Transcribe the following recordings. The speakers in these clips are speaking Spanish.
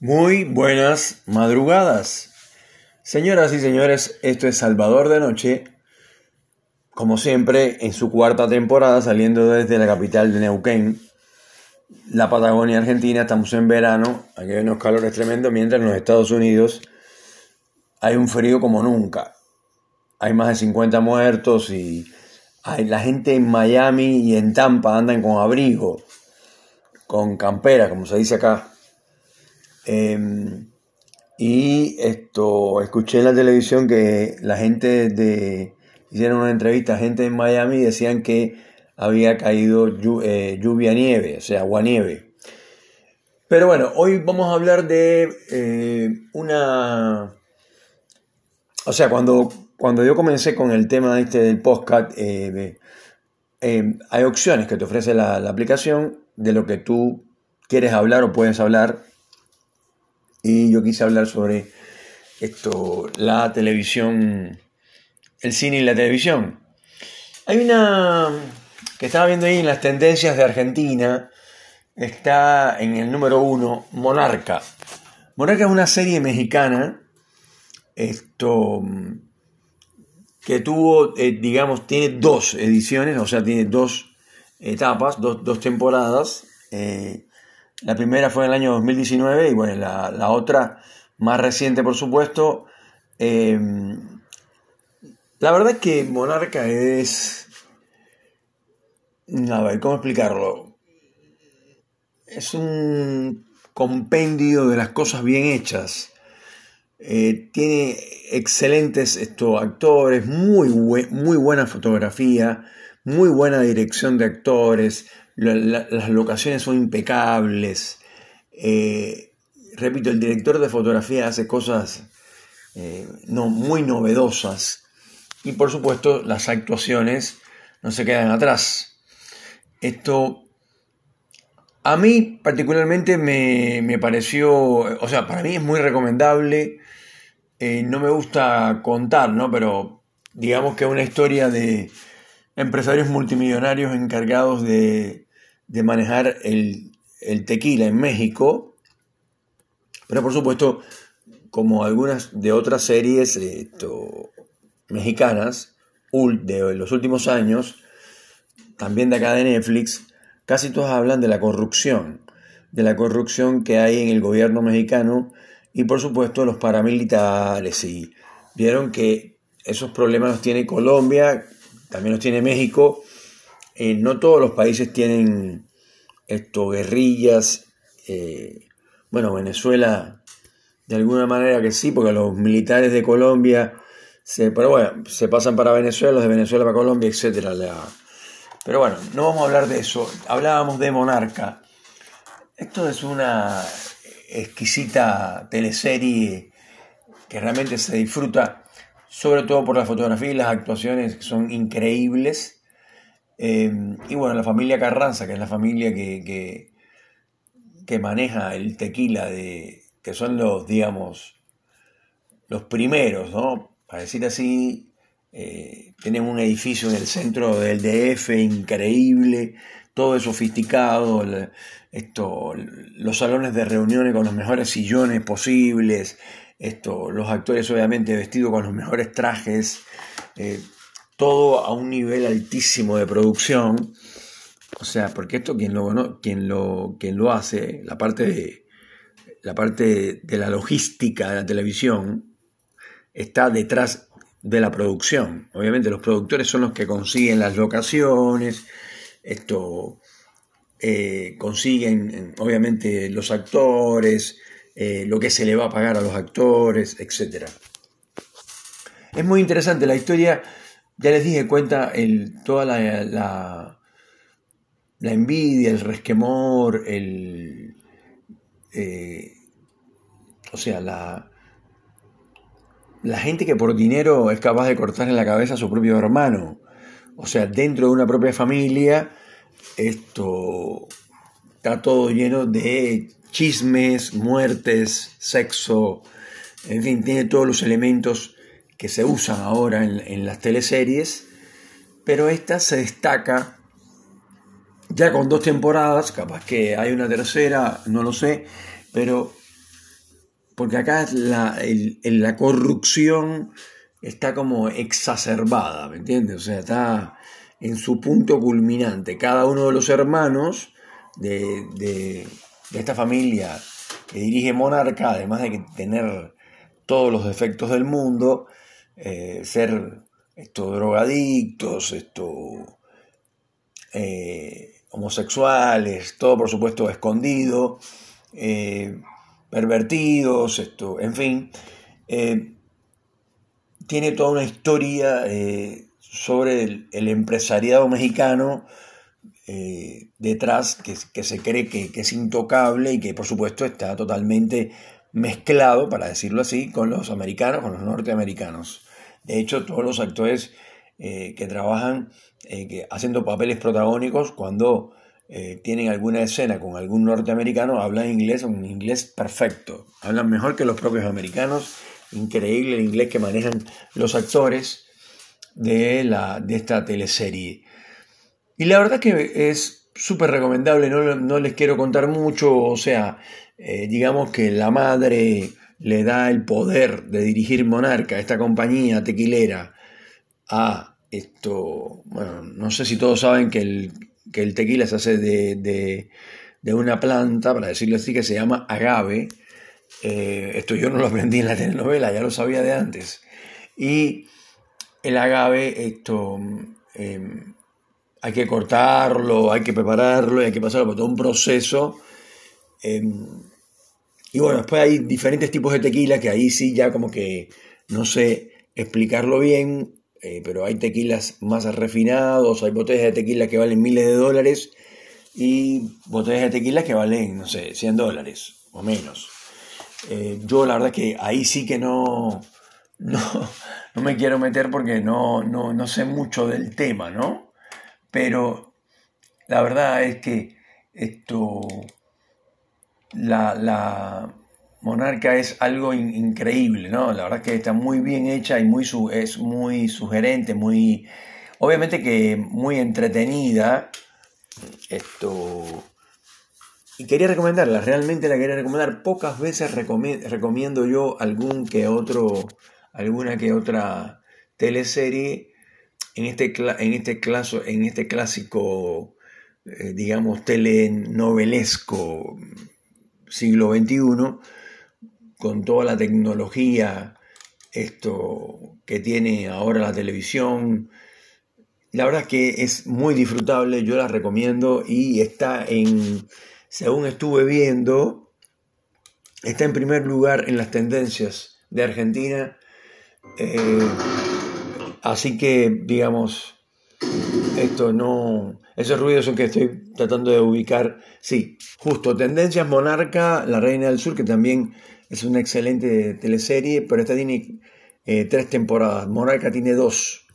Muy buenas madrugadas. Señoras y señores, esto es Salvador de Noche, como siempre, en su cuarta temporada, saliendo desde la capital de Neuquén, la Patagonia Argentina. Estamos en verano, aquí hay unos calores tremendos, mientras en los Estados Unidos hay un frío como nunca. Hay más de 50 muertos y hay, la gente en Miami y en Tampa andan con abrigo, con campera, como se dice acá. Em, y esto, escuché en la televisión que la gente de, hicieron una entrevista, gente en Miami decían que había caído eh, lluvia nieve, o sea, agua nieve. Pero bueno, hoy vamos a hablar de eh, una... O sea, cuando, cuando yo comencé con el tema este del podcast, eh, hay opciones que te ofrece la aplicación de lo que tú quieres hablar o puedes hablar y yo quise hablar sobre esto, la televisión, el cine y la televisión. Hay una que estaba viendo ahí en las tendencias de Argentina, está en el número uno, Monarca. Monarca es una serie mexicana, esto, que tuvo, eh, digamos, tiene dos ediciones, o sea, tiene dos etapas, dos, temporadas. Eh, la primera fue en el año 2019 y bueno, la, otra más reciente, por supuesto. Eh, la verdad es que Monarca es... A ver, ¿cómo explicarlo? Es un compendio de las cosas bien hechas. Eh, tiene excelentes actores, muy, muy buena fotografía, muy buena dirección de actores, las locaciones son impecables. Eh, repito, el director de fotografía hace cosas eh, no, muy novedosas y por supuesto las actuaciones no se quedan atrás. Esto a mí particularmente me, pareció, o sea, para mí es muy recomendable. Eh, no me gusta contar, ¿no? Pero digamos que una historia de empresarios multimillonarios encargados de de manejar el, tequila en México, pero por supuesto, como algunas de otras series mexicanas de los últimos años, también de acá de Netflix, casi todas hablan de la corrupción, de la corrupción que hay en el gobierno mexicano y por supuesto los paramilitares. Y vieron que esos problemas los tiene Colombia, también los tiene México eh, no todos los países tienen esto, guerrillas. Eh, bueno, Venezuela de alguna manera que sí, porque los militares de Colombia se, pero bueno, se pasan para Venezuela, los de Venezuela para Colombia, etc. Pero bueno, no vamos a hablar de eso. Hablábamos de Monarca. Esto es una exquisita teleserie que realmente se disfruta, sobre todo por la fotografía y las actuaciones que son increíbles. Em, y bueno, la familia Carranza, que es la familia que, que, maneja el tequila, de, que son los, digamos, los primeros, ¿no? Para decir así, eh, tienen un edificio en el centro del DF increíble, todo es sofisticado, esto, los salones de reuniones con los mejores sillones posibles, esto, los actores obviamente vestidos con los mejores trajes. Eh, todo a un nivel altísimo de producción. O sea, porque esto quien lo, lo, lo hace, la parte, de, la parte de la logística de la televisión, está detrás de la producción. Obviamente los productores son los que consiguen las locaciones, esto, eh, consiguen obviamente los actores, eh, lo que se le va a pagar a los actores, etc. Es muy interesante la historia ya les dije, cuenta el, toda la, la, envidia, el resquemor, el, eh, o sea, la, la gente que por dinero es capaz de cortar en la cabeza a su propio hermano. O sea, dentro de una propia familia, esto está todo lleno de chismes, muertes, sexo, en fin, tiene todos los elementos que se usan ahora en, las teleseries, pero esta se destaca ya con dos temporadas, capaz que hay una tercera, no lo sé, pero porque acá la, la corrupción está como exacerbada, ¿me entiendes? O sea, está en su punto culminante. Cada uno de los hermanos de, esta familia que dirige Monarca, además de tener todos los defectos del mundo, eh, ser estos drogadictos, esto, eh, homosexuales, todo por supuesto escondido, eh, pervertidos, esto, en fin, tiene toda una historia sobre el, empresariado mexicano eh, detrás que, se cree que, es intocable y que por supuesto está totalmente mezclado, para decirlo así, con los americanos, con los norteamericanos. De hecho, todos los actores eh, que trabajan eh, haciendo papeles protagónicos, cuando tienen alguna escena con algún norteamericano, hablan inglés, un inglés perfecto. Hablan mejor que los propios americanos. Increíble el inglés que manejan los actores de, la, de esta teleserie. Y la verdad que es súper recomendable, no, les quiero contar mucho, o sea, eh, digamos que la madre le da el poder de dirigir Monarca, esta compañía tequilera, a esto, bueno, no sé si todos saben que el, que el tequila se hace de, de, una planta, para decirlo así, que se llama agave. Eh, esto yo no lo aprendí en la telenovela, ya lo sabía de antes. Y el agave, esto, em, hay que cortarlo, hay que prepararlo, hay que pasarlo por todo un proceso. Em, y bueno, después hay diferentes tipos de tequila que ahí sí ya como que no sé explicarlo bien, eh, pero hay tequilas más refinados, hay botellas de tequila que valen miles de dólares y botellas de tequila que valen, no sé, 100 dólares o menos. Eh, yo la verdad que ahí sí que no, no, no me quiero meter porque no, no, no sé mucho del tema, ¿no? Pero la verdad es que esto, la, monarca es algo increíble, ¿no? La verdad es que está muy bien hecha y muy es muy sugerente, muy, obviamente que muy entretenida. Esto, y quería recomendarla, realmente la quería recomendar. Pocas veces recomiendo yo algún que otro, alguna que otra teleserie en este, en este, en este clásico, eh, digamos, telenovelesco siglo XXI, con toda la tecnología esto que tiene ahora la televisión, la verdad es que es muy disfrutable, yo la recomiendo y está en, según estuve viendo, está en primer lugar en las tendencias de Argentina. Eh, Así que, digamos, esto no... Esos ruidos son que estoy tratando de ubicar. Sí, justo, Tendencias Monarca, La Reina del Sur, que también es una excelente teleserie, pero esta tiene eh, tres temporadas. Monarca tiene dos.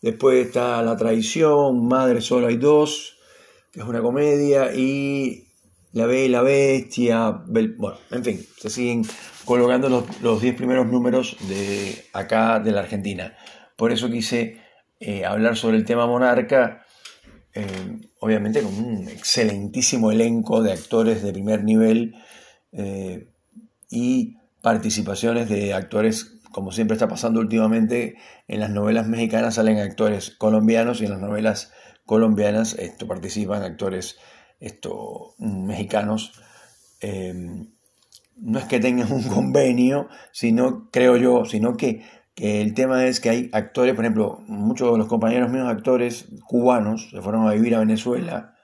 Después está La Traición, Madre Solo hay dos, que es una comedia, y La Bella y la Bestia. Bueno, en fin, se siguen colocando los 10 primeros números de acá de la Argentina. Por eso quise eh, hablar sobre el tema monarca, eh, obviamente con un excelentísimo elenco de actores de primer nivel eh, y participaciones de actores, como siempre está pasando últimamente, en las novelas mexicanas salen actores colombianos y en las novelas colombianas esto, participan actores esto, mexicanos. no es que tengan un convenio, sino, creo yo, sino que que el tema es que hay actores, por ejemplo, muchos de los compañeros míos actores cubanos se fueron a vivir a Venezuela,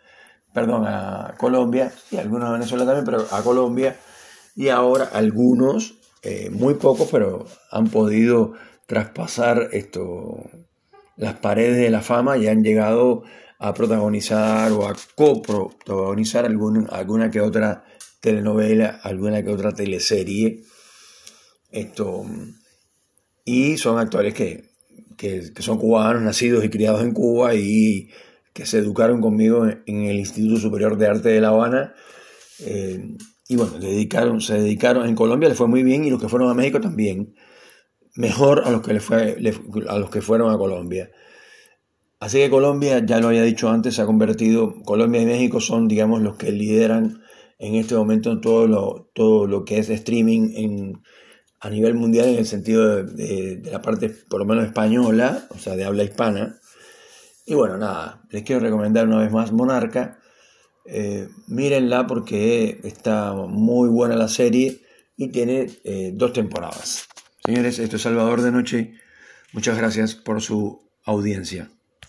perdón, a Colombia, y algunos a Venezuela también, pero a Colombia, y ahora algunos, eh, muy pocos, pero han podido traspasar esto, las paredes de la fama y han llegado a protagonizar o a coprotagonizar alguna que otra telenovela, alguna que otra teleserie. Esto, y son actores que, son cubanos, nacidos y criados en Cuba y que se educaron conmigo en, el Instituto Superior de Arte de La Habana. Eh, y bueno, dedicaron, se dedicaron en Colombia, les fue muy bien y los que fueron a México también. Mejor a los que, fue, a los que fueron a Colombia. Así que Colombia, ya lo había dicho antes, se ha convertido, Colombia y México son, digamos, los que lideran en este momento todo lo, todo lo que es streaming en, a nivel mundial en el sentido de, la parte por lo menos española, o sea, de habla hispana. Y bueno, nada, les quiero recomendar una vez más Monarca. Eh, mírenla porque está muy buena la serie y tiene eh, dos temporadas. Señores, esto es Salvador de Noche. Muchas gracias por su audiencia.